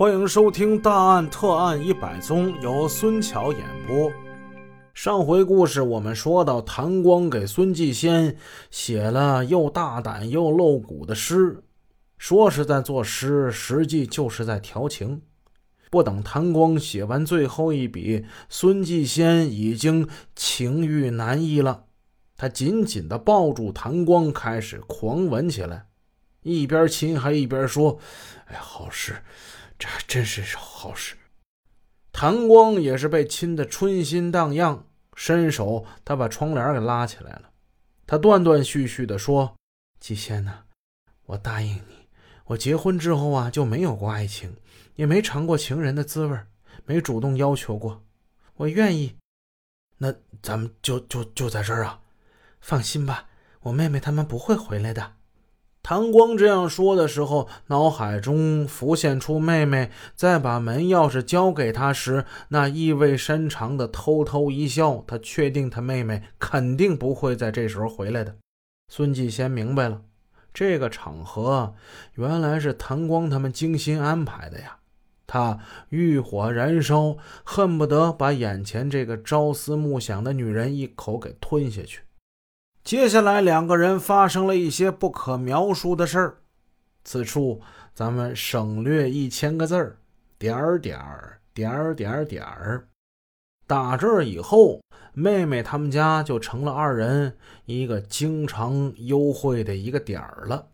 欢迎收听《大案特案一百宗》，由孙桥演播。上回故事我们说到，谭光给孙继先写了又大胆又露骨的诗，说是在作诗，实际就是在调情。不等谭光写完最后一笔，孙继先已经情欲难抑了，他紧紧地抱住谭光，开始狂吻起来，一边亲还一边说：“哎，好事。”这真是好事。谭光也是被亲得春心荡漾，伸手他把窗帘给拉起来了。他断断续续地说：“季仙呐，我答应你，我结婚之后啊就没有过爱情，也没尝过情人的滋味，没主动要求过。我愿意，那咱们就就就在这儿啊。放心吧，我妹妹他们不会回来的。”谭光这样说的时候，脑海中浮现出妹妹在把门钥匙交给他时那意味深长的偷偷一笑。他确定他妹妹肯定不会在这时候回来的。孙继先明白了，这个场合原来是谭光他们精心安排的呀。他欲火燃烧，恨不得把眼前这个朝思暮想的女人一口给吞下去。接下来，两个人发生了一些不可描述的事儿。此处咱们省略一千个字儿，点儿点儿点儿点儿点儿。打这儿以后，妹妹他们家就成了二人一个经常幽会的一个点儿了。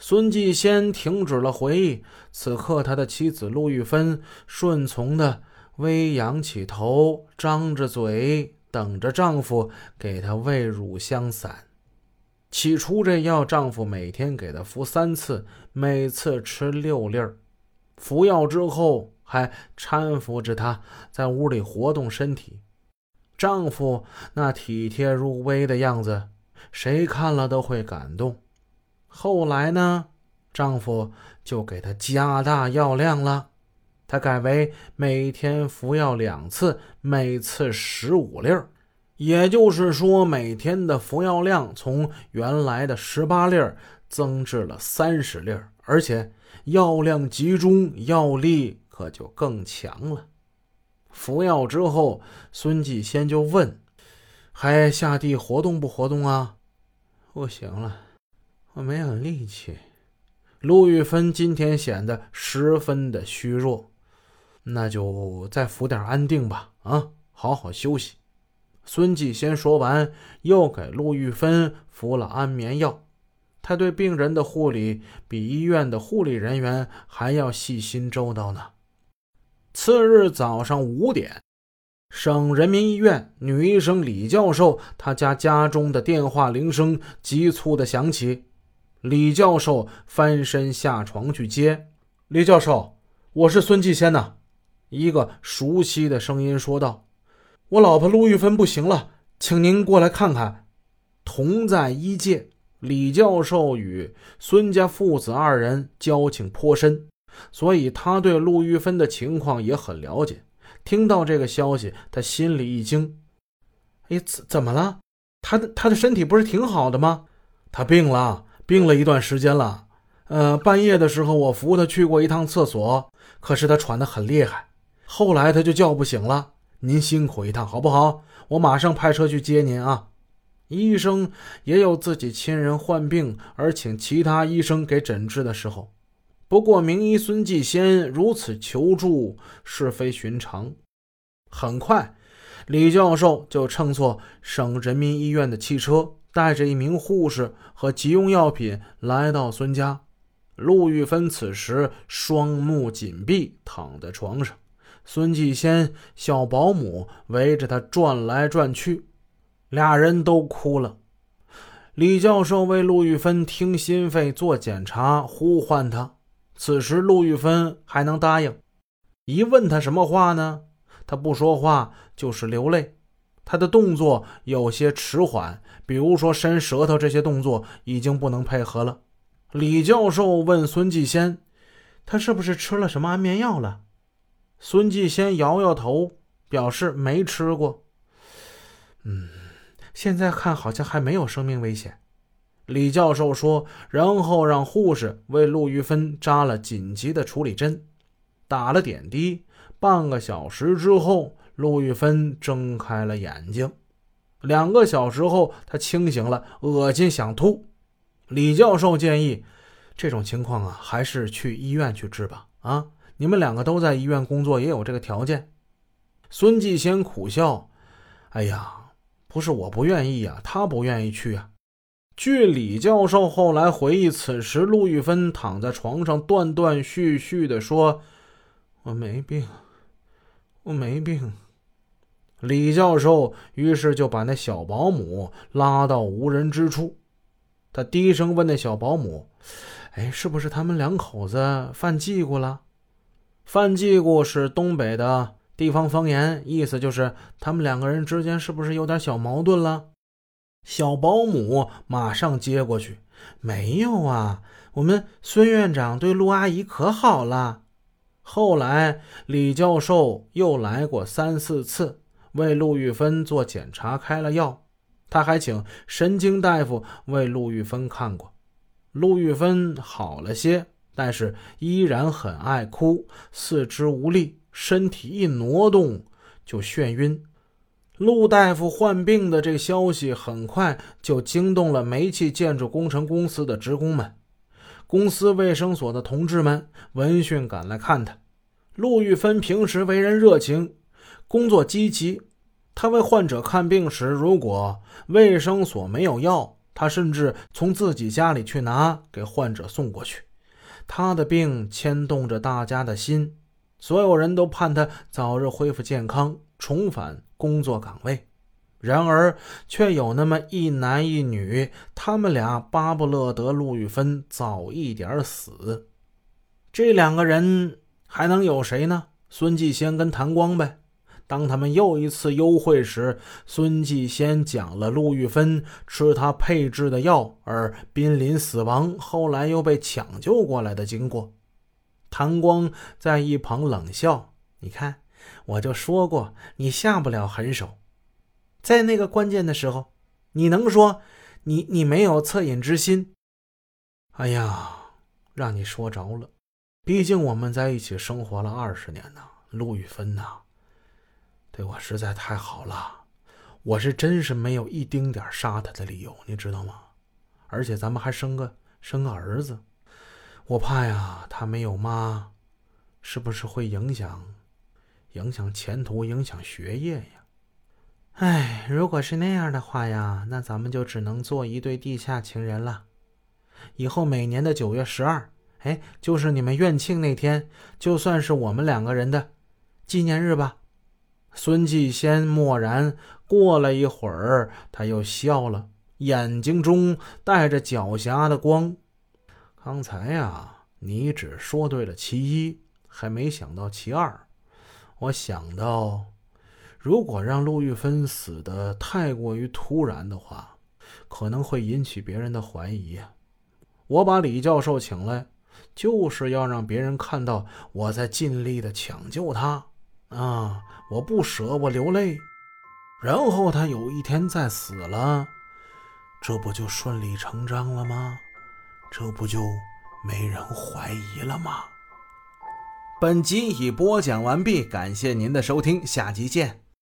孙继先停止了回忆，此刻他的妻子陆玉芬顺从的微仰起头，张着嘴。等着丈夫给她喂乳香散。起初这药丈夫每天给她服三次，每次吃六粒儿。服药之后还搀扶着她在屋里活动身体。丈夫那体贴入微的样子，谁看了都会感动。后来呢，丈夫就给她加大药量了。他改为每天服药两次，每次十五粒儿，也就是说，每天的服药量从原来的十八粒儿增至了三十粒儿，而且药量集中，药力可就更强了。服药之后，孙继先就问：“还下地活动不活动啊？”“不行了，我没有力气。”陆玉芬今天显得十分的虚弱。那就再服点安定吧，啊，好好休息。孙继先说完，又给陆玉芬服了安眠药。他对病人的护理比医院的护理人员还要细心周到呢。次日早上五点，省人民医院女医生李教授她家家中的电话铃声急促的响起。李教授翻身下床去接。李教授，我是孙继先呐。一个熟悉的声音说道：“我老婆陆玉芬不行了，请您过来看看。”同在一届，李教授与孙家父子二人交情颇深，所以他对陆玉芬的情况也很了解。听到这个消息，他心里一惊：“哎，怎怎么了？他的他的身体不是挺好的吗？他病了，病了一段时间了。呃，半夜的时候我扶他去过一趟厕所，可是他喘得很厉害。”后来他就叫不醒了，您辛苦一趟好不好？我马上派车去接您啊！医生也有自己亲人患病而请其他医生给诊治的时候，不过名医孙继先如此求助是非寻常。很快，李教授就乘坐省人民医院的汽车，带着一名护士和急用药品来到孙家。陆玉芬此时双目紧闭，躺在床上。孙继先、小保姆围着他转来转去，俩人都哭了。李教授为陆玉芬听心肺、做检查，呼唤他。此时陆玉芬还能答应？一问他什么话呢？他不说话，就是流泪。他的动作有些迟缓，比如说伸舌头这些动作已经不能配合了。李教授问孙继先：“他是不是吃了什么安眠药了？”孙继先摇摇头，表示没吃过。嗯，现在看好像还没有生命危险。李教授说，然后让护士为陆玉芬扎了紧急的处理针。打了点滴。半个小时之后，陆玉芬睁开了眼睛。两个小时后，她清醒了，恶心想吐。李教授建议，这种情况啊，还是去医院去治吧。啊，你们两个都在医院工作，也有这个条件。孙继先苦笑：“哎呀，不是我不愿意呀，他不愿意去啊。”据李教授后来回忆，此时陆玉芬躺在床上，断断续续地说：“我没病。”我没病。李教授于是就把那小保姆拉到无人之处，他低声问那小保姆：“哎，是不是他们两口子犯忌讳了？”犯忌讳是东北的地方方言，意思就是他们两个人之间是不是有点小矛盾了？小保姆马上接过去：“没有啊，我们孙院长对陆阿姨可好了。”后来，李教授又来过三四次，为陆玉芬做检查，开了药。他还请神经大夫为陆玉芬看过。陆玉芬好了些，但是依然很爱哭，四肢无力，身体一挪动就眩晕。陆大夫患病的这个消息很快就惊动了煤气建筑工程公司的职工们。公司卫生所的同志们闻讯赶来看他。陆玉芬平时为人热情，工作积极。他为患者看病时，如果卫生所没有药，他甚至从自己家里去拿，给患者送过去。他的病牵动着大家的心，所有人都盼他早日恢复健康，重返工作岗位。然而，却有那么一男一女，他们俩巴不乐得陆玉芬早一点死。这两个人还能有谁呢？孙继先跟谭光呗。当他们又一次幽会时，孙继先讲了陆玉芬吃他配制的药而濒临死亡，后来又被抢救过来的经过。谭光在一旁冷笑：“你看，我就说过你下不了狠手。”在那个关键的时候，你能说你你没有恻隐之心？哎呀，让你说着了。毕竟我们在一起生活了二十年呢，陆玉芬呐，对我实在太好了。我是真是没有一丁点杀他的理由，你知道吗？而且咱们还生个生个儿子，我怕呀，他没有妈，是不是会影响影响前途，影响学业呀？哎，如果是那样的话呀，那咱们就只能做一对地下情人了。以后每年的九月十二，哎，就是你们院庆那天，就算是我们两个人的纪念日吧。孙继先默然，过了一会儿，他又笑了，眼睛中带着狡黠的光。刚才呀，你只说对了其一，还没想到其二。我想到。如果让陆玉芬死的太过于突然的话，可能会引起别人的怀疑。我把李教授请来，就是要让别人看到我在尽力的抢救他啊！我不舍，我流泪，然后他有一天再死了，这不就顺理成章了吗？这不就没人怀疑了吗？本集已播讲完毕，感谢您的收听，下集见。